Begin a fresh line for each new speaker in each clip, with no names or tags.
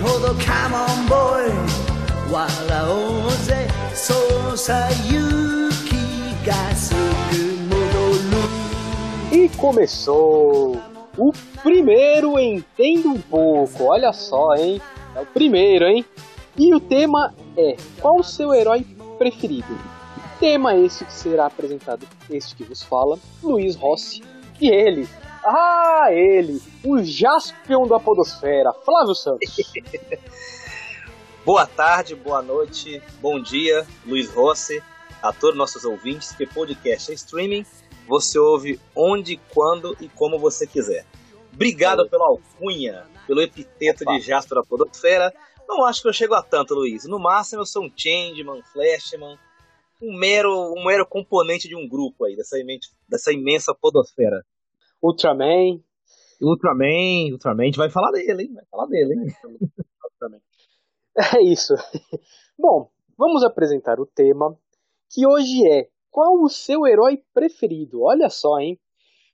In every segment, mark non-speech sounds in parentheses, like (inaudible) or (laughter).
ほどカモンボーイ笑おうぜそうさ勇気がすぐ戻る
E começou o primeiro Entenda um pouco. Olha só, hein? É o primeiro, hein? E o tema é Qual o seu herói preferido? Tema esse que será apresentado este que vos fala, Luiz Rossi, e ele, ah, ele, o Jaspion da Podosfera, Flávio Santos. (laughs)
Boa tarde, boa noite, bom dia, Luiz Rossi, a todos nossos ouvintes, que podcast é streaming, você ouve onde, quando e como você quiser. Obrigado pela alcunha, pelo epiteto
Opa.
de Jasper da Podosfera. Não acho que eu chego a tanto, Luiz. No máximo eu sou um Changeman, Flashman, um mero, um mero componente de um grupo aí, dessa, imen- dessa imensa Podosfera.
Ultraman,
Ultraman, Ultraman, a gente vai falar dele, hein? Vai falar dele, hein? (laughs)
É isso. (laughs) Bom, vamos apresentar o tema, que hoje é Qual o seu herói preferido? Olha só, hein?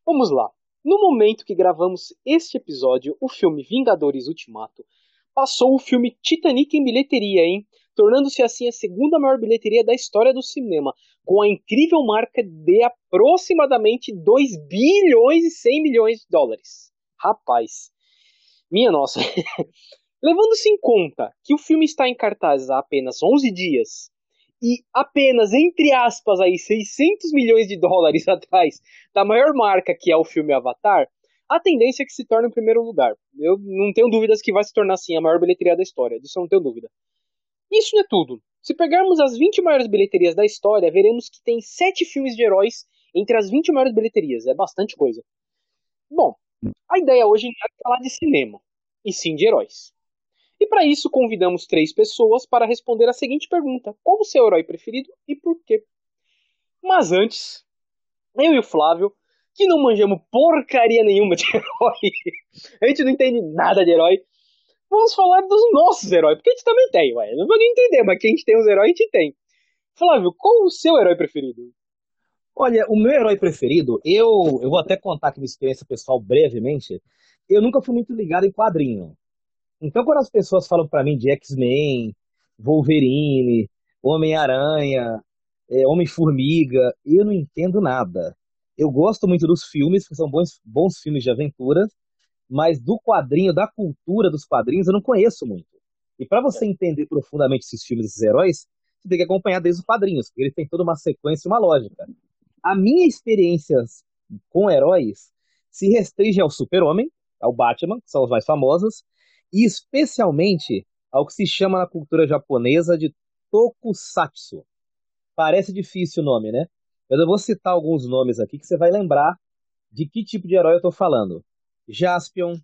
Vamos lá. No momento que gravamos este episódio, o filme Vingadores Ultimato passou o filme Titanic em bilheteria, hein? Tornando-se assim a segunda maior bilheteria da história do cinema, com a incrível marca de aproximadamente 2 bilhões e 100 milhões de dólares. Rapaz, minha nossa. (laughs) Levando-se em conta que o filme está em cartaz há apenas 11 dias e apenas, entre aspas, aí, 600 milhões de dólares (laughs) atrás da maior marca que é o filme Avatar, a tendência é que se torne em primeiro lugar. Eu não tenho dúvidas que vai se tornar, sim, a maior bilheteria da história. Disso eu não tenho dúvida. Isso não é tudo. Se pegarmos as 20 maiores bilheterias da história, veremos que tem 7 filmes de heróis entre as 20 maiores bilheterias. É bastante coisa. Bom, a ideia hoje é falar de cinema, e sim de heróis. E para isso convidamos três pessoas para responder a seguinte pergunta: Qual o seu herói preferido e por quê? Mas antes, eu e o Flávio, que não manjamos porcaria nenhuma de (laughs) herói, a gente não entende nada de herói, vamos falar dos nossos heróis, porque a gente também tem, ué. Não vou nem entender, mas que a gente tem os heróis, a gente tem. Flávio, qual o seu herói preferido?
Olha, o meu herói preferido, eu, eu vou até contar aqui minha experiência pessoal brevemente. Eu nunca fui muito ligado em quadrinho. Então, quando as pessoas falam pra mim de X-Men, Wolverine, Homem-Aranha, é, Homem-Formiga, eu não entendo nada. Eu gosto muito dos filmes, que são bons, bons filmes de aventura, mas do quadrinho, da cultura dos quadrinhos, eu não conheço muito. E para você entender profundamente esses filmes, esses heróis, você tem que acompanhar desde os quadrinhos, porque eles têm toda uma sequência e uma lógica. A minha experiência com heróis se restringe ao Super-Homem, ao Batman, que são os mais famosos, e especialmente ao que se chama na cultura japonesa de Tokusatsu. Parece difícil o nome, né? Mas eu vou citar alguns nomes aqui que você vai lembrar de que tipo de herói eu estou falando. Jaspion,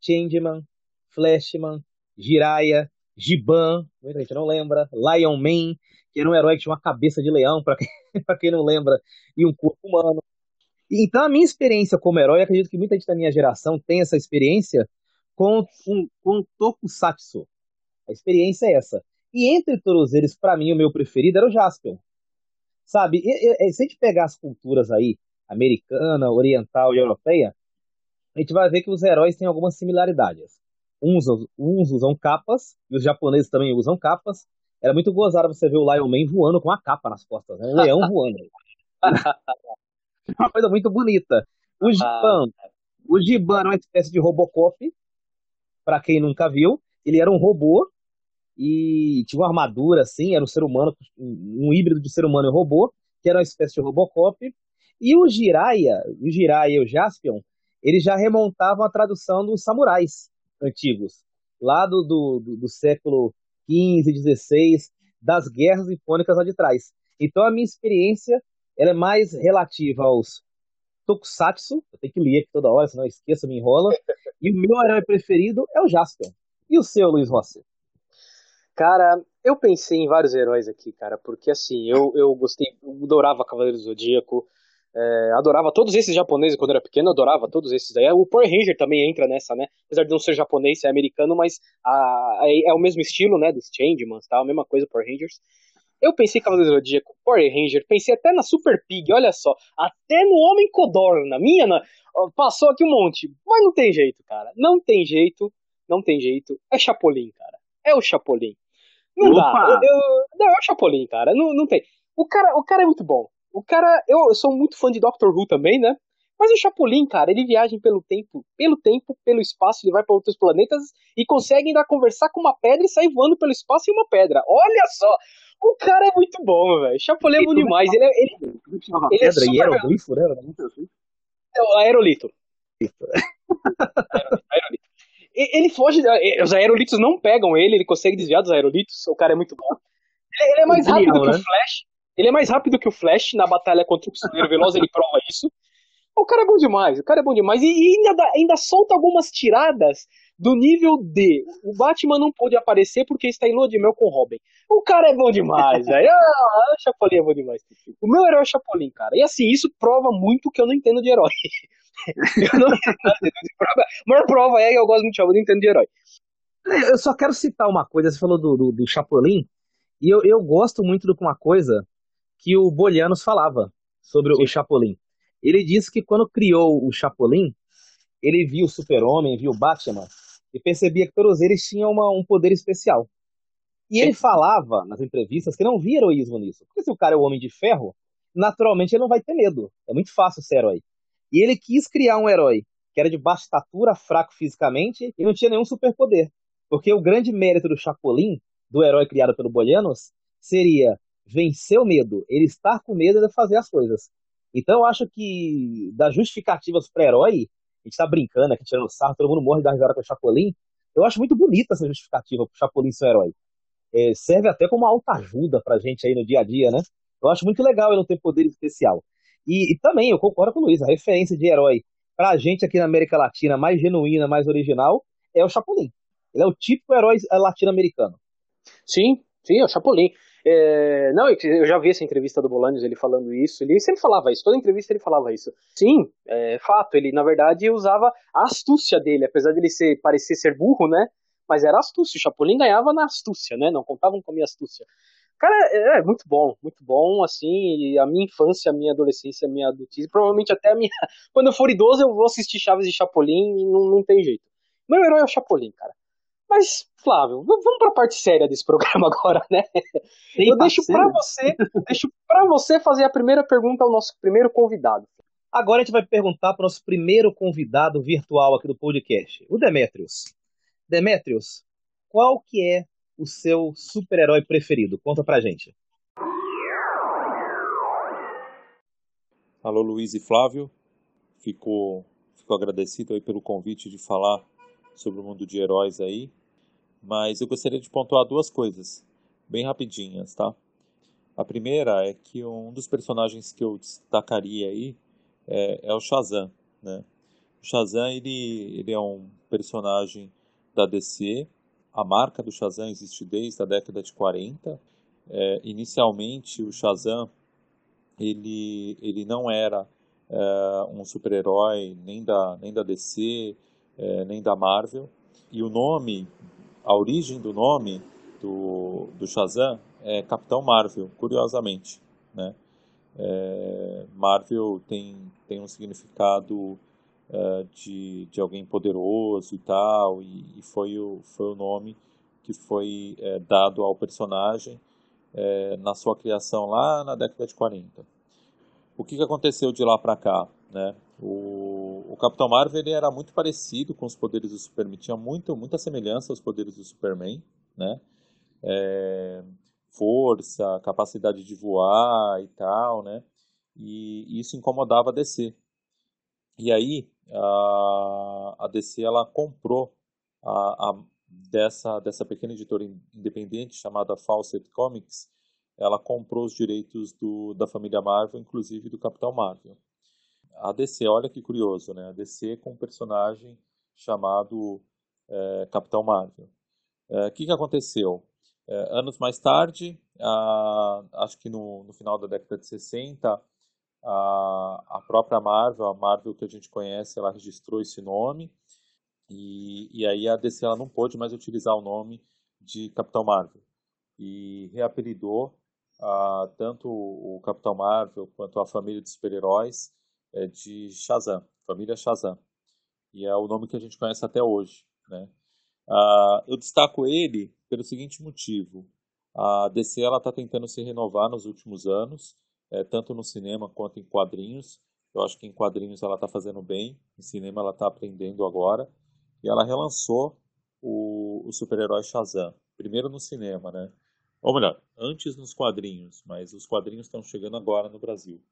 Changeman, Flashman, Jiraiya, Giban, muita gente não lembra, Lion Man, que era um herói que tinha uma cabeça de leão, para quem, (laughs) quem não lembra, e um corpo humano. Então, a minha experiência como herói, acredito que muita gente da minha geração tem essa experiência com, um, com Tokusatsu. A experiência é essa. E entre todos eles, para mim, o meu preferido era o Jaspion. Sabe, e, e, se a gente pegar as culturas aí, americana, oriental e europeia, a gente vai ver que os heróis têm algumas similaridades. Uns, uns usam capas, e os japoneses também usam capas. Era muito gozado você ver o Lion Man voando com a capa nas costas, né? um leão (laughs) voando. (laughs) uma coisa muito bonita. O Giban, o Giban é uma espécie de Robocop, para quem nunca viu. Ele era um robô e tinha uma armadura assim, era um ser humano, um híbrido de ser humano e robô, que era uma espécie de Robocop. E o Jiraiya, o Jiraiya e o Jaspion, eles já remontavam a tradução dos samurais antigos, lá do, do, do século XV, XVI, das guerras icônicas lá de trás. Então a minha experiência ela é mais relativa aos Tokusatsu, eu tenho que ler aqui toda hora, senão eu esqueço, me enrola. E o meu herói preferido é o Jaspion. E o seu, Luiz Rossi?
Cara, eu pensei em vários heróis aqui, cara, porque assim, eu, eu gostei, eu adorava Cavaleiro do Zodíaco, é, adorava todos esses japoneses quando era pequeno, adorava todos esses aí. O Power Ranger também entra nessa, né? Apesar de não ser japonês, é americano, mas a, é, é, o mesmo estilo, né? Dos Changemans, tá? A mesma coisa, Power Rangers. Eu pensei Cavaleiro do Zodíaco, Power Ranger, pensei até na Super Pig, olha só, até no Homem Codorna, minha, na, passou aqui um monte, mas não tem jeito, cara, não tem jeito, não tem jeito. É Chapolin, cara. É o Chapolin. Não Opa. dá. Eu, eu, não, é o Chapolin, cara. Não, não tem. O cara, o cara é muito bom. O cara, eu, eu sou muito fã de Doctor Who também, né? Mas o Chapolin, cara, ele viaja pelo tempo, pelo tempo, pelo espaço, ele vai para outros planetas e consegue ainda conversar com uma pedra e sair voando pelo espaço em uma pedra. Olha só! O cara é muito bom, velho. Chapolin é bom demais. Ele é. Ele,
ele é super... né?
É o aerolito. (laughs) aerolito. Ele foge. Os aerolitos não pegam ele, ele consegue desviar dos aerolitos. O cara é muito bom. Ele, ele é mais rápido que o né? Flash. Ele é mais rápido que o Flash na batalha contra o Pistoleiro Veloz, ele prova isso. O cara é bom demais, o cara é bom demais. E, ainda, ainda solta algumas tiradas do nível D. O Batman não pôde aparecer porque está em lua de mel com o Robin. O cara é bom demais, velho. Ah, o Chapolin é bom demais. O meu herói é o Chapolin, cara. E assim, isso prova muito que eu não entendo de herói. (laughs) eu não entendo de. A maior prova é que eu gosto muito de Chapolin, não entendo de herói.
Eu só quero citar uma coisa, você falou do, do, do Chapolin, e eu, eu gosto muito de uma coisa que o Bolianos falava sobre Sim. o Chapolin. Ele disse que quando criou o Chapolin, ele viu o Super-Homem, viu o Batman, e percebia que todos eles tinham uma, um poder especial. E Sim. ele falava nas entrevistas que não via heroísmo nisso. Porque se o cara é o Homem de Ferro, naturalmente ele não vai ter medo. É muito fácil ser herói. E ele quis criar um herói que era de baixa estatura, fraco fisicamente e não tinha nenhum superpoder. Porque o grande mérito do Chapolin, do herói criado pelo Bolianos, seria vencer o medo, ele estar com medo de fazer as coisas. Então eu acho que das justificativas para herói, a gente tá brincando aqui, tirando sarro, todo mundo morre da risada com o Chapolin. Eu acho muito bonita essa justificativa pro Chapolin ser um herói. É, serve até como uma alta ajuda pra gente aí no dia a dia, né? Eu acho muito legal ele não ter poder especial. E, e também, eu concordo com o Luiz, a referência de herói pra gente aqui na América Latina mais genuína, mais original, é o Chapolin. Ele é o típico herói latino-americano.
Sim, sim, é o Chapolin. É, não, eu já vi essa entrevista do Bolaños, ele falando isso. Ele sempre falava isso, toda entrevista ele falava isso. Sim, é fato, ele na verdade usava a astúcia dele, apesar de ele ser, parecer ser burro, né? Mas era astúcia, o Chapolin ganhava na astúcia, né? Não contavam com a minha astúcia. Cara, é, é muito bom, muito bom, assim, a minha infância, a minha adolescência, a minha adultice, provavelmente até a minha... (laughs) Quando eu for idoso eu vou assistir Chaves e Chapolin e não, não tem jeito. Meu herói é o Chapolin, cara. Mas, Flávio, vamos para a parte séria desse programa (laughs) agora, né? Tem Eu deixo para você, deixo para você fazer a primeira pergunta ao nosso primeiro convidado.
Agora a gente vai perguntar para o nosso primeiro convidado virtual aqui do podcast, o Demetrius. Demetrius, qual que é o seu super-herói preferido? Conta pra gente.
Alô, Luiz e Flávio. Fico, fico agradecido aí pelo convite de falar sobre o mundo de heróis aí. Mas eu gostaria de pontuar duas coisas, bem rapidinhas, tá? A primeira é que um dos personagens que eu destacaria aí é, é o Shazam, né? O Shazam, ele, ele é um personagem da DC. A marca do Shazam existe desde a década de 40. É, inicialmente, o Shazam, ele, ele não era é, um super-herói nem da, nem da DC, é, nem da Marvel. E o nome a origem do nome do, do Shazam é Capitão Marvel, curiosamente. Né? É, Marvel tem, tem um significado é, de, de alguém poderoso e tal, e, e, foi, o, foi o nome que foi é, dado ao personagem é, na sua criação lá na década de 40. O que, que aconteceu de lá para cá? Né? O, Capitão Marvel ele era muito parecido com os poderes do Superman, tinha muito, muita semelhança aos poderes do Superman, né? É, força, capacidade de voar e tal, né? E isso incomodava a DC. E aí a, a DC ela comprou a, a, dessa dessa pequena editora independente chamada Fawcett Comics, ela comprou os direitos do, da família Marvel, inclusive do Capitão Marvel a DC, olha que curioso, né? A DC com um personagem chamado é, Capitão Marvel. O é, que, que aconteceu? É, anos mais tarde, a, acho que no, no, final da década de 60, a, a própria Marvel, a Marvel que a gente conhece, ela registrou esse nome e, e aí a DC ela não pôde mais utilizar o nome de Capitão Marvel e reapelidou uh, tanto o Capitão Marvel quanto a família de super-heróis é de Shazam, família Shazam. E é o nome que a gente conhece até hoje. Né? Uh, eu destaco ele pelo seguinte motivo. A DC está tentando se renovar nos últimos anos, é, tanto no cinema quanto em quadrinhos. Eu acho que em quadrinhos ela está fazendo bem, em cinema ela está aprendendo agora. E ela relançou o, o super-herói Shazam. Primeiro no cinema, né? Ou melhor, antes nos quadrinhos, mas os quadrinhos estão chegando agora no Brasil.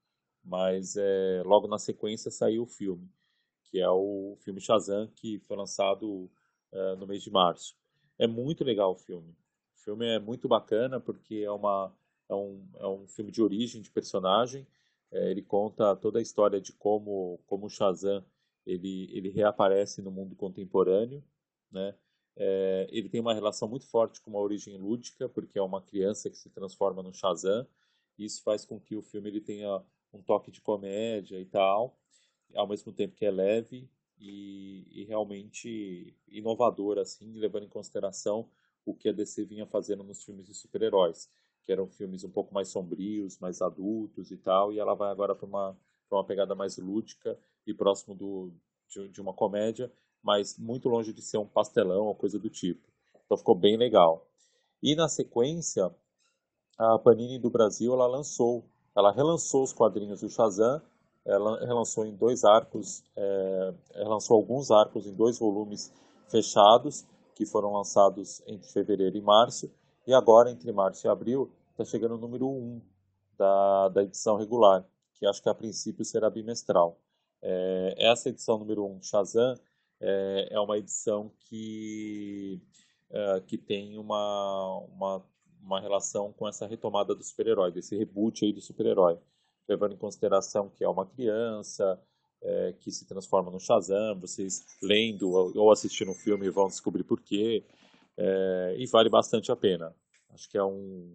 Mas é, logo na sequência saiu o filme, que é o filme Shazam, que foi lançado é, no mês de março. É muito legal o filme. O filme é muito bacana porque é, uma, é, um, é um filme de origem de personagem. É, ele conta toda a história de como, como o Shazam ele, ele reaparece no mundo contemporâneo, né? É, ele tem uma relação muito forte com uma origem lúdica, porque é uma criança que se transforma no Shazam. Isso faz com que o filme ele tenha um toque de comédia e tal, ao mesmo tempo que é leve e, e realmente inovador, assim, levando em consideração o que a DC vinha fazendo nos filmes de super-heróis, que eram filmes um pouco mais sombrios, mais adultos e tal, e ela vai agora para uma, uma pegada mais lúdica e próximo do, de, de uma comédia, mas muito longe de ser um pastelão ou coisa do tipo. Então ficou bem legal. E na sequência, a Panini do Brasil ela lançou, ela relançou os quadrinhos do Shazam, ela relançou em dois arcos, é, relançou alguns arcos em dois volumes fechados, que foram lançados entre fevereiro e março, e agora entre março e abril está chegando o número 1 da, da edição regular, que acho que a princípio será bimestral. É, essa edição número 1, Shazam, é, é uma edição que, é, que tem uma, uma, uma relação com essa retomada do super-herói, desse reboot aí do super-herói, levando em consideração que é uma criança, é, que se transforma no Shazam, vocês lendo ou assistindo o filme vão descobrir por quê, é, e vale bastante a pena. Acho que é um,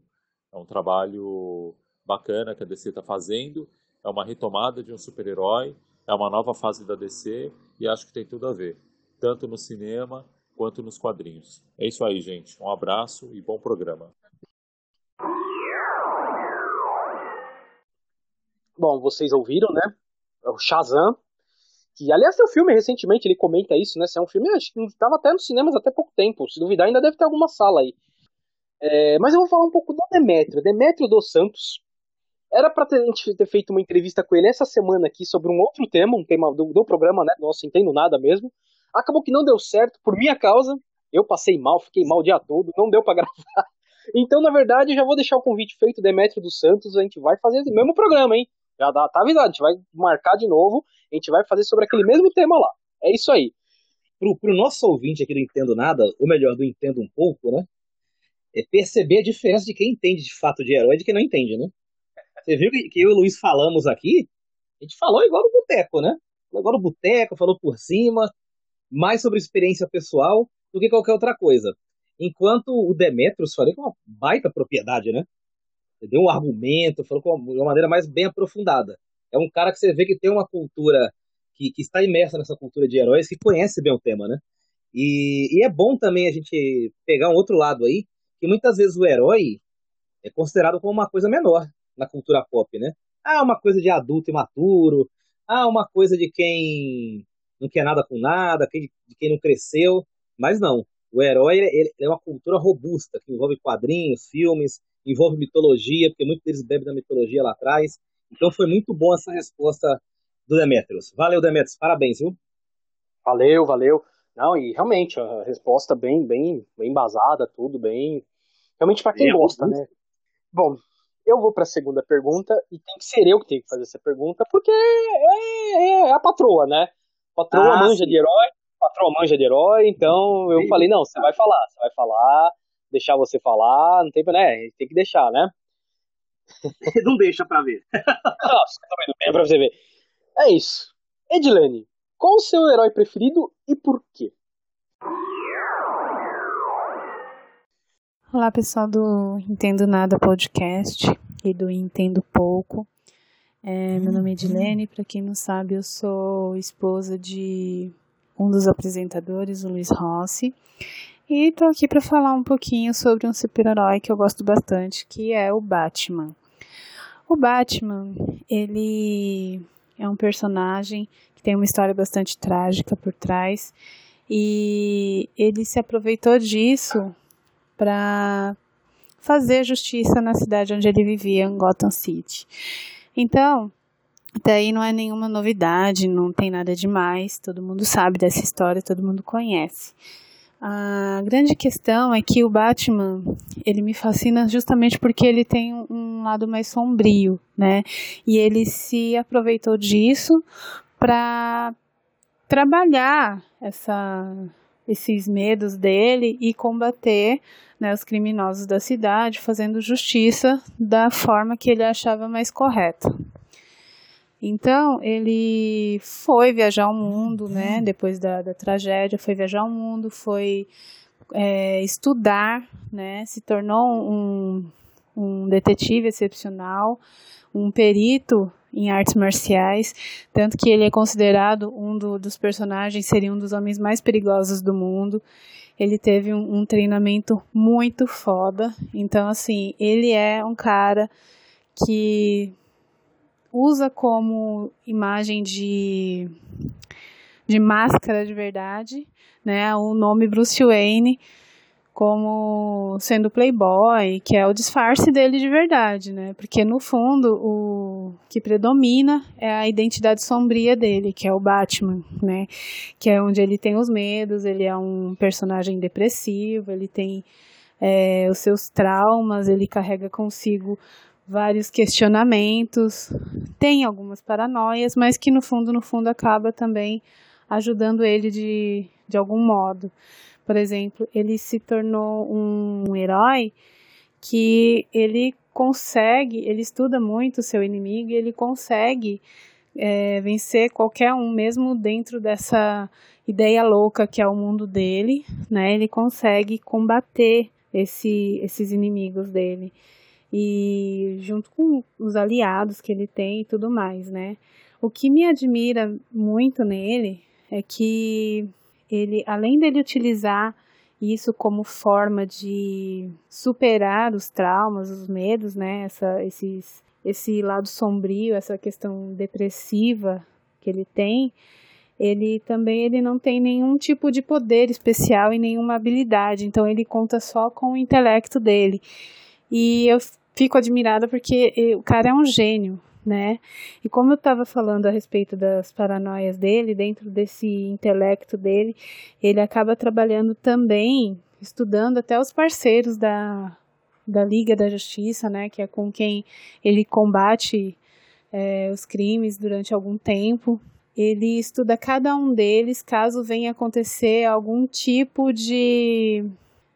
é um trabalho bacana que a DC está fazendo, é uma retomada de um super-herói, é uma nova fase da DC e acho que tem tudo a ver, tanto no cinema quanto nos quadrinhos. É isso aí, gente. Um abraço e bom programa.
Bom, vocês ouviram, né? É o Shazam. Que, aliás, tem um filme recentemente, ele comenta isso, né? Se é um filme, acho que estava até nos cinemas até pouco tempo. Se duvidar, ainda deve ter alguma sala aí. É, mas eu vou falar um pouco do Demetrio. Demetrio dos Santos era pra ter, ter feito uma entrevista com ele essa semana aqui sobre um outro tema, um tema do, do programa, né? Nossa, entendo nada mesmo. Acabou que não deu certo por minha causa. Eu passei mal, fiquei mal o dia todo, não deu para (laughs) gravar. Então, na verdade, eu já vou deixar o convite feito, Demetrio dos Santos, a gente vai fazer o mesmo programa, hein? Já dá, tá avisado, a gente vai marcar de novo, a gente vai fazer sobre aquele mesmo tema lá. É isso aí.
Pro, pro nosso ouvinte aqui do Entendo Nada, ou melhor, do Entendo um pouco, né? É perceber a diferença de quem entende de fato de herói e de quem não entende, né? Você viu que, que eu e o Luiz falamos aqui? A gente falou igual no boteco, né? Falou igual no boteco, falou por cima, mais sobre experiência pessoal do que qualquer outra coisa. Enquanto o Demetrius falou com uma baita propriedade, né? Deu um argumento, falou com uma maneira mais bem aprofundada. É um cara que você vê que tem uma cultura, que, que está imersa nessa cultura de heróis, que conhece bem o tema, né? E, e é bom também a gente pegar um outro lado aí, que muitas vezes o herói é considerado como uma coisa menor na cultura pop, né? Ah, uma coisa de adulto imaturo, ah, uma coisa de quem não quer nada com nada, de quem não cresceu, mas não. O herói ele, é uma cultura robusta, que envolve quadrinhos, filmes, envolve mitologia, porque muitos deles bebem da mitologia lá atrás. Então foi muito bom essa resposta do Demetrius. Valeu, Demetrius, parabéns, viu?
Valeu, valeu. Não, e realmente, a resposta bem, bem, bem embasada, tudo bem. Realmente para quem gosta, né? Bom, eu vou para a segunda pergunta e tem que ser eu que tenho que fazer essa pergunta, porque é, é, é a patroa, né? Patroa ah, manja sim. de herói, patroa manja de herói, então eu sim. falei, não, você vai falar, você vai falar, deixar você falar, não tem, né? Tem que deixar, né? (laughs)
não deixa pra ver. (laughs)
Nossa, também não pra você ver. É isso. Edilene, qual o seu herói preferido e por quê?
Olá, pessoal do Entendo Nada Podcast e do Entendo Pouco. É, meu nome é Edilene, para quem não sabe, eu sou esposa de um dos apresentadores, o Luiz Rossi, e estou aqui para falar um pouquinho sobre um super-herói que eu gosto bastante, que é o Batman. O Batman, ele é um personagem que tem uma história bastante trágica por trás e ele se aproveitou disso para fazer justiça na cidade onde ele vivia, em Gotham City. Então, até aí não é nenhuma novidade, não tem nada demais, todo mundo sabe dessa história, todo mundo conhece. A grande questão é que o Batman, ele me fascina justamente porque ele tem um lado mais sombrio, né? E ele se aproveitou disso para trabalhar essa, esses medos dele e combater né, os criminosos da cidade, fazendo justiça da forma que ele achava mais correta. Então, ele foi viajar o mundo, né? Depois da, da tragédia, foi viajar o mundo, foi é, estudar, né? Se tornou um, um detetive excepcional, um perito em artes marciais, tanto que ele é considerado um do, dos personagens, seria um dos homens mais perigosos do mundo. Ele teve um, um treinamento muito foda, então assim, ele é um cara que usa como imagem de, de máscara de verdade, né, o nome Bruce Wayne como sendo playboy, que é o disfarce dele de verdade, né? Porque no fundo o que predomina é a identidade sombria dele, que é o Batman, né? Que é onde ele tem os medos, ele é um personagem depressivo, ele tem é, os seus traumas, ele carrega consigo vários questionamentos, tem algumas paranoias, mas que no fundo, no fundo, acaba também ajudando ele de, de algum modo. Por exemplo, ele se tornou um herói que ele consegue, ele estuda muito o seu inimigo e ele consegue é, vencer qualquer um, mesmo dentro dessa ideia louca que é o mundo dele, né? Ele consegue combater esse, esses inimigos dele e junto com os aliados que ele tem e tudo mais, né? O que me admira muito nele é que ele, além dele utilizar isso como forma de superar os traumas, os medos, né? Essa, esses, esse lado sombrio, essa questão depressiva que ele tem, ele também ele não tem nenhum tipo de poder especial e nenhuma habilidade, então ele conta só com o intelecto dele. E eu fico admirada porque o cara é um gênio, né? E como eu estava falando a respeito das paranoias dele, dentro desse intelecto dele, ele acaba trabalhando também, estudando até os parceiros da, da Liga da Justiça, né? Que é com quem ele combate é, os crimes durante algum tempo. Ele estuda cada um deles caso venha acontecer algum tipo de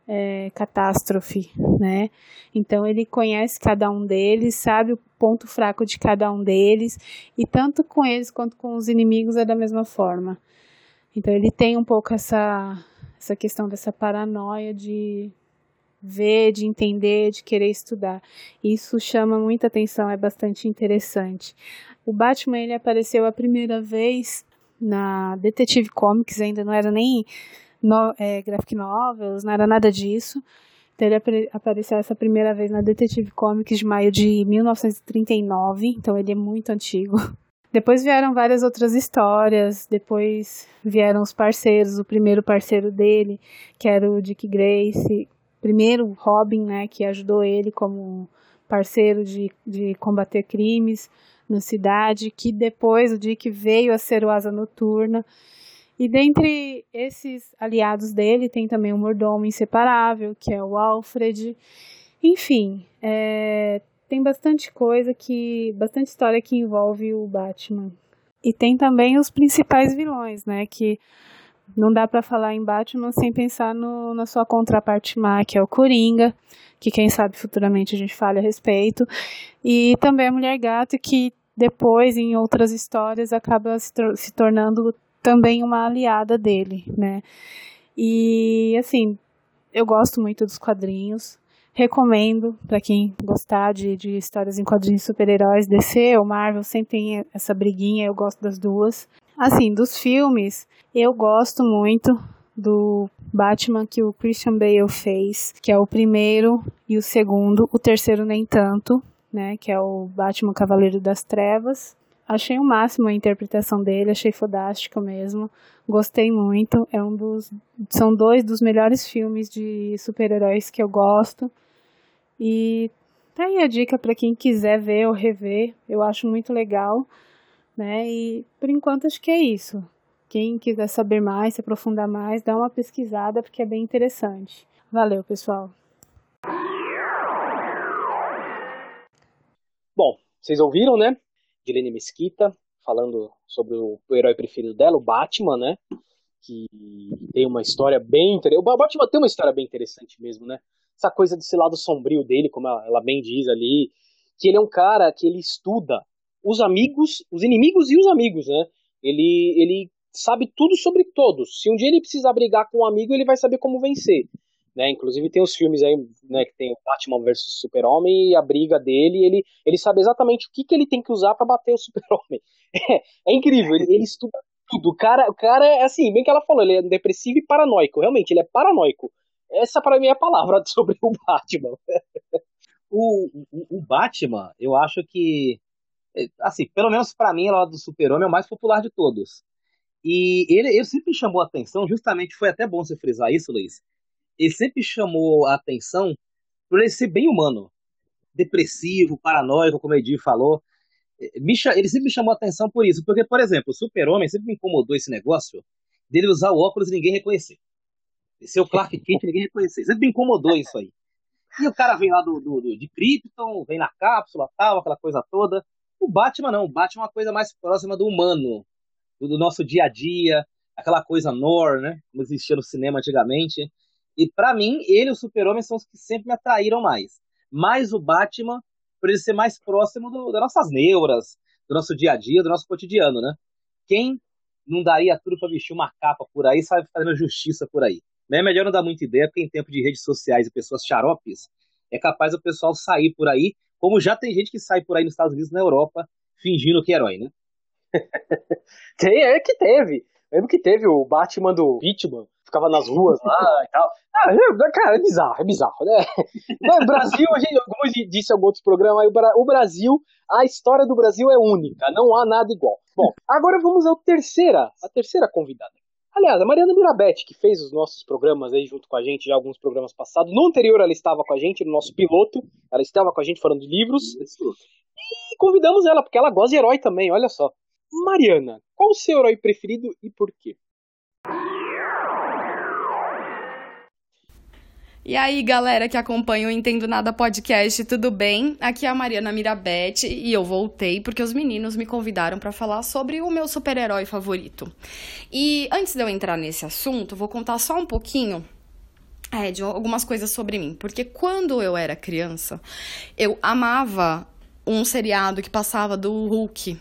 é, catástrofe, né? Então ele conhece cada um deles, sabe o ponto fraco de cada um deles, e tanto com eles quanto com os inimigos é da mesma forma. Então ele tem um pouco essa, essa questão dessa paranoia de ver, de entender, de querer estudar. Isso chama muita atenção, é bastante interessante. O Batman ele apareceu a primeira vez na Detective Comics, ainda não era nem no, é, graphic novels, não era nada disso. Então ele apareceu essa primeira vez na Detective Comics de maio de 1939, então ele é muito antigo. (laughs) Depois vieram várias outras histórias, depois vieram os parceiros, o primeiro parceiro dele, que era o Dick Grace, primeiro Robin, né, que ajudou ele como parceiro de, de combater crimes na cidade, que depois o Dick veio a ser o Asa Noturna, e dentre esses aliados dele tem também o mordomo inseparável, que é o Alfred. Enfim, é, tem bastante coisa que. bastante história que envolve o Batman. E tem também os principais vilões, né? Que não dá para falar em Batman sem pensar no, na sua contraparte má, que é o Coringa, que quem sabe futuramente a gente fale a respeito. E também a Mulher Gato, que depois, em outras histórias, acaba se, se tornando também uma aliada dele, né? E assim, eu gosto muito dos quadrinhos. Recomendo para quem gostar de, de histórias em quadrinhos super-heróis, DC ou Marvel, sempre tem essa briguinha, eu gosto das duas. Assim, dos filmes, eu gosto muito do Batman que o Christian Bale fez, que é o primeiro e o segundo, o terceiro nem tanto, né, que é o Batman Cavaleiro das Trevas. Achei o máximo a interpretação dele, achei fodástico mesmo. Gostei muito. É um dos são dois dos melhores filmes de super-heróis que eu gosto. E tá aí a dica para quem quiser ver ou rever. Eu acho muito legal, né? E por enquanto acho que é isso. Quem quiser saber mais, se aprofundar mais, dá uma pesquisada porque é bem interessante. Valeu, pessoal.
Bom, vocês ouviram, né? Dilene Mesquita falando sobre o, herói preferido dela, o Batman, né? Que tem uma história bem interessante. O Batman tem uma história bem interessante mesmo, né? Essa coisa desse lado sombrio dele, como ela, ela bem diz ali, que ele é um cara que ele estuda os amigos, os inimigos e os amigos, né? Ele, ele sabe tudo sobre todos. Se um dia ele precisar brigar com um amigo, ele vai saber como vencer. Né? Inclusive tem os filmes aí, né, que tem o Batman vs Super-Homem e a briga dele, ele, ele sabe exatamente o que, que ele tem que usar para bater o Super-Homem. (laughs) É, é, incrível, ele, ele estuda tudo. O cara, o cara é assim, bem que ela falou, ele é depressivo e paranoico. Realmente, ele é paranoico. Essa para mim é a palavra (laughs) sobre o Batman.
o, o, o Batman, eu acho que assim, pelo menos para mim, lá do Super-Homem é o mais popular de todos. E ele, ele sempre chamou a atenção, justamente foi até bom você frisar isso, Luiz. Ele sempre chamou a atenção por ele ser bem humano. Depressivo, paranoico, como o Edir falou. Ele sempre me chamou a atenção por isso. Porque, por exemplo, o Super-Homem sempre me incomodou esse negócio dele usar o óculos e ninguém reconhecer. Ser o Clark (laughs) Kent ninguém reconhecer. Sempre me incomodou isso aí. E o cara vem lá do, do, do de Krypton, vem na cápsula, tal, aquela coisa toda. O Batman não. O Batman é uma coisa mais próxima do humano do, do nosso dia a dia, aquela coisa nor, né? Como existia no cinema antigamente. E para mim, ele e o Super-Homem são os que sempre me atraíram mais. Mais o Batman, por ele ser mais próximo do, das nossas neuras, do nosso dia a dia, do nosso cotidiano, né? Quem não daria tudo para vestir uma capa por aí, sai fazendo justiça por aí. É melhor não dar muita ideia, porque em tempo de redes sociais e pessoas xaropes, é capaz o pessoal sair por aí, como já tem gente que sai por aí nos Estados Unidos na Europa, fingindo que é herói, né? (laughs)
Tem, é que teve. Lembro que teve o Batman do Hitman, ficava nas ruas lá e tal. Ah, é, cara, é bizarro, é bizarro, né? (laughs) o Brasil, a gente, como eu disse em alguns outros programas, o Brasil, a história do Brasil é única, não há nada igual. Bom, agora vamos à terceira, a terceira convidada. Aliás, a Mariana Mirabete, que fez os nossos programas aí junto com a gente, já alguns programas passados. No anterior ela estava com a gente, no nosso piloto, ela estava com a gente falando de livros. E convidamos ela, porque ela gosta de herói também, olha só. Mariana, qual o seu herói preferido e por quê?
E aí, galera que acompanha o Entendo Nada Podcast, tudo bem? Aqui é a Mariana Mirabete e eu voltei porque os meninos me convidaram para falar sobre o meu super-herói favorito. E antes de eu entrar nesse assunto, vou contar só um pouquinho é, de algumas coisas sobre mim. Porque quando eu era criança, eu amava um seriado que passava do Hulk.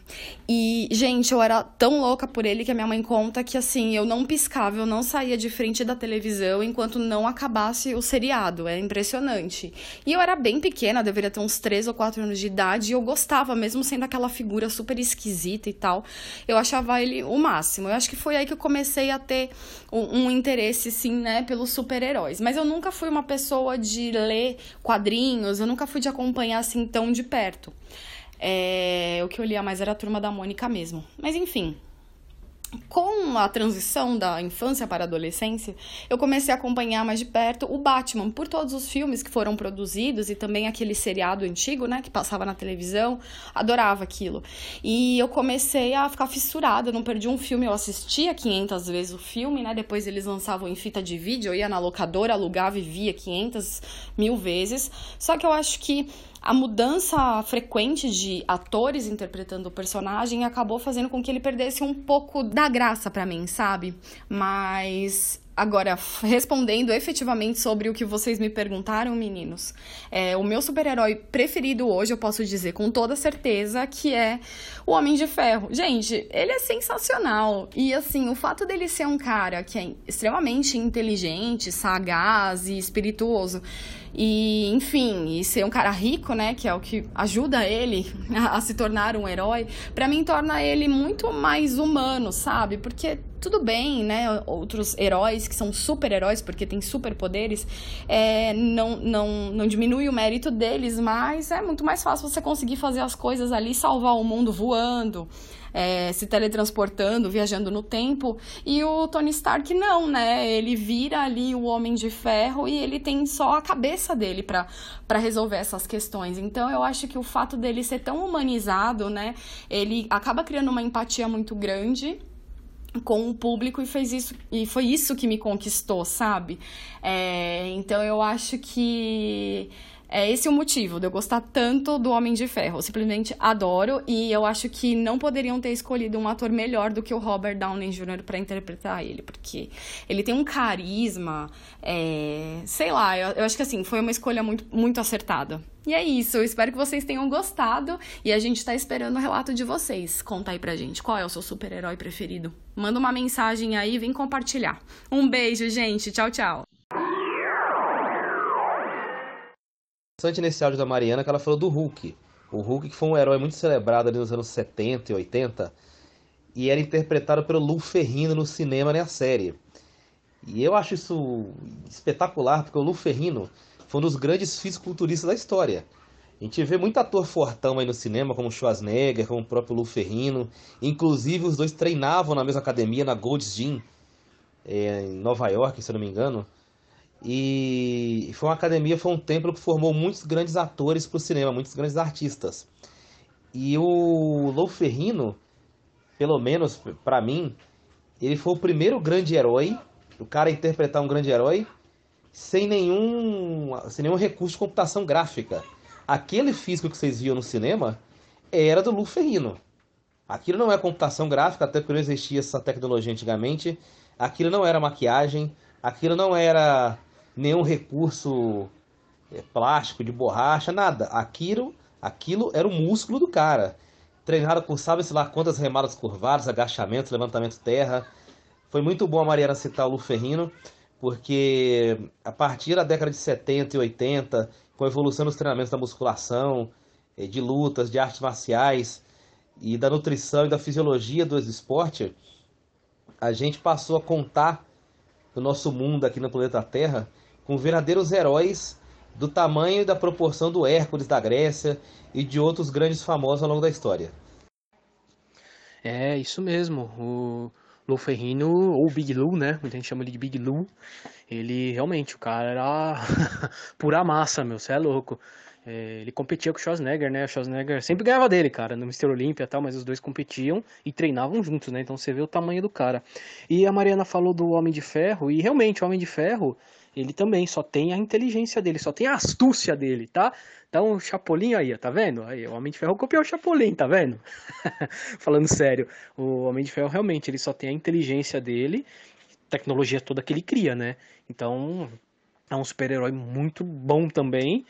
E, gente, eu era tão louca por ele que a minha mãe conta que, assim, eu não piscava, eu não saía de frente da televisão enquanto não acabasse o seriado. É impressionante. E eu era bem pequena, deveria ter uns 3 ou 4 anos de idade, e eu gostava, mesmo sendo aquela figura super esquisita e tal. Eu achava ele o máximo. Eu acho que foi aí que eu comecei a ter um, um interesse, sim, né, pelos super-heróis. Mas eu nunca fui uma pessoa de ler quadrinhos, eu nunca fui de acompanhar, assim, tão de perto. É, o que eu lia mais era a turma da Mônica mesmo. Mas enfim, com a transição da infância para a adolescência, eu comecei a acompanhar mais de perto o Batman por todos os filmes que foram produzidos e também aquele seriado antigo, né, que passava na televisão. Adorava aquilo. E eu comecei a ficar fissurada, não perdi um filme, eu assistia 500 vezes o filme, né? Depois eles lançavam em fita de vídeo, eu ia na locadora, alugava e via 500 mil vezes. Só que eu acho que a mudança frequente de atores interpretando o personagem acabou fazendo com que ele perdesse um pouco da graça para mim, sabe? Mas Agora, respondendo efetivamente sobre o que vocês me perguntaram, meninos, é, o meu super-herói preferido hoje, eu posso dizer com toda certeza, que é o Homem de Ferro. Gente, ele é sensacional. E assim, o fato dele ser um cara que é extremamente inteligente, sagaz e espirituoso e, enfim, e ser um cara rico, né, que é o que ajuda ele a, (laughs) a se tornar um herói, para mim torna ele muito mais humano, sabe? Porque Tudo bem, né? Outros heróis que são super-heróis, porque têm superpoderes, é, não, não, não diminui o mérito deles, mas é muito mais fácil você conseguir fazer as coisas ali, salvar o mundo voando é, se teletransportando, viajando no tempo. E o Tony Stark não, né? Ele vira ali o Homem de Ferro e ele tem só a cabeça dele para resolver essas questões. Então eu acho que o fato dele ser tão humanizado, né? Ele acaba criando uma empatia muito grande com o público e fez isso e foi isso que me conquistou, sabe? É, então eu acho que é esse o motivo de eu gostar tanto do Homem de Ferro. Eu simplesmente adoro e eu acho que não poderiam ter escolhido um ator melhor do que o Robert Downey Jr. para interpretar ele, porque ele tem um carisma, é... sei lá, eu, eu, acho que assim, foi uma escolha muito, muito acertada. E é isso, eu espero que vocês tenham gostado e a gente tá esperando o relato de vocês. Conta aí pra gente, qual é o seu super-herói preferido? Manda uma mensagem aí, vem compartilhar. Um beijo, gente. Tchau, tchau.
Interessante nesse áudio da Mariana que ela falou do Hulk. O Hulk que foi um herói muito celebrado ali nos anos 70 e 80 e era interpretado pelo Lou Ferrino no cinema e na série. E eu acho isso espetacular porque o Lou Ferrino foi um dos grandes fisiculturistas da história. A gente vê muito ator fortão aí no cinema, como Schwarzenegger, como o próprio Lou Ferrino. Inclusive, os dois treinavam na mesma academia, na Gold's Gym, é, em Nova York, se eu não me engano. E foi uma academia, foi um templo que formou muitos grandes atores para o cinema, muitos grandes artistas. E o Lou Ferrino, pelo menos para mim, ele foi o primeiro grande herói, o cara a interpretar um grande herói sem nenhum, sem nenhum recurso de computação gráfica. Aquele físico que vocês viam no cinema era do Lou Ferrino. Aquilo não é computação gráfica, até porque não existia essa tecnologia antigamente. Aquilo não era maquiagem, aquilo não era nenhum recurso é, plástico, de borracha, nada. Aquilo, aquilo era o músculo do cara. Treinado por sabe-se lá quantas remadas curvadas, agachamentos, levantamento terra. Foi muito bom a Mariana citar o Lu Ferrino, porque a partir da década de 70 e 80, com a evolução dos treinamentos da musculação, é, de lutas, de artes marciais e da nutrição e da fisiologia do esporte, a gente passou a contar no nosso mundo aqui no planeta Terra com verdadeiros heróis do tamanho e da proporção do Hércules da Grécia e de outros grandes famosos ao longo da história.
É, isso mesmo. O Lou Ferrino, ou Big Lou, né? Muita gente chama ele de Big Lou. Ele realmente, o cara era (laughs) pura massa, meu, você é louco. É, ele competia com o Schwarzenegger, né? O Schwarzenegger sempre ganhava dele, cara, no Mr. Olympia e tal, mas os dois competiam e treinavam juntos, né? Então você vê o tamanho do cara. E a Mariana falou do Homem de Ferro, e realmente, o Homem de Ferro, ele também só tem a inteligência dele, só tem a astúcia dele, tá? Então, o Chapolin aí, tá vendo? Aí, o Homem de Ferro copiou o Chapolin, tá vendo? (laughs) Falando sério, o Homem de Ferro realmente, ele só tem a inteligência dele, tecnologia toda que ele cria, né? Então, é um super-herói muito bom também,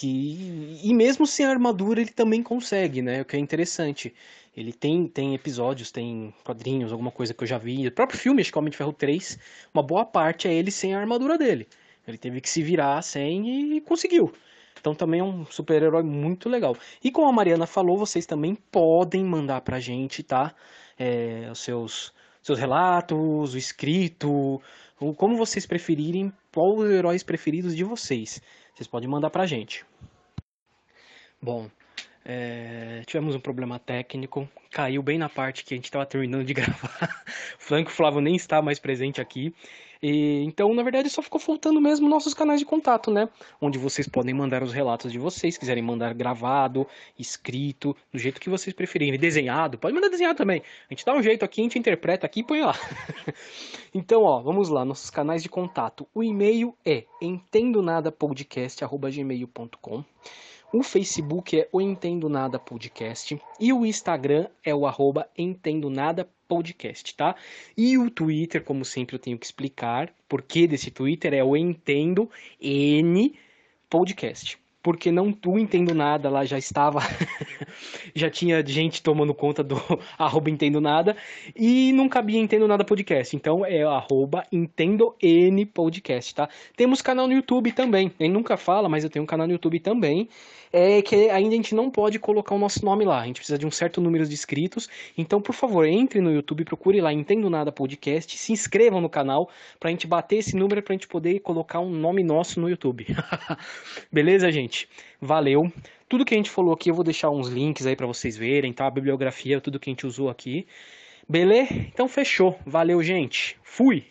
que e mesmo sem armadura ele também consegue, né? O que é interessante. Ele tem, tem episódios, tem quadrinhos, alguma coisa que eu já vi. O próprio filme, acho que é Homem de Ferro 3, uma boa parte é ele sem a armadura dele. Ele teve que se virar sem e conseguiu. Então também é um super-herói muito legal. E como a Mariana falou, vocês também podem mandar pra gente, tá? É, os seus, seus relatos, o escrito, como vocês preferirem, qual os heróis preferidos de vocês. Vocês podem mandar pra gente. Bom, é, tivemos um problema técnico, caiu bem na parte que a gente estava terminando de (laughs) gravar. Franco Flávio nem está mais presente aqui. E, então, na verdade, só ficou faltando mesmo nossos canais de contato, né? Onde vocês podem mandar os relatos de vocês, quiserem mandar gravado, escrito, do jeito que vocês preferirem, desenhado, pode mandar desenhado também. A gente dá um jeito aqui, a gente interpreta aqui e põe lá. (laughs) então, ó, vamos lá, nossos canais de contato. O e-mail é entendonadapodcast@gmail.com. O Facebook é o Entendo Nada Podcast e o Instagram é o arroba Entendo Nada Podcast, tá? E o Twitter, como sempre, eu tenho que explicar por que desse Twitter é o Entendo N Podcast. porque não tu entendo nada lá já estava (laughs) já tinha gente tomando conta do (laughs) arroba entendo nada e não cabia entendo nada podcast então é arroba entendo n podcast tá temos canal no YouTube também ele nunca fala mas eu tenho um canal no YouTube também é que ainda a gente não pode colocar o nosso nome lá a gente precisa de um certo número de inscritos então por favor entre no YouTube procure lá entendo nada podcast se inscrevam no canal pra gente bater esse número pra gente poder colocar um nome nosso no YouTube (laughs) beleza gente. Valeu. Tudo que a gente falou aqui eu vou deixar uns links aí para vocês verem, tá? A bibliografia, tudo que a gente usou aqui. Beleza? Então fechou. Valeu, gente. Fui.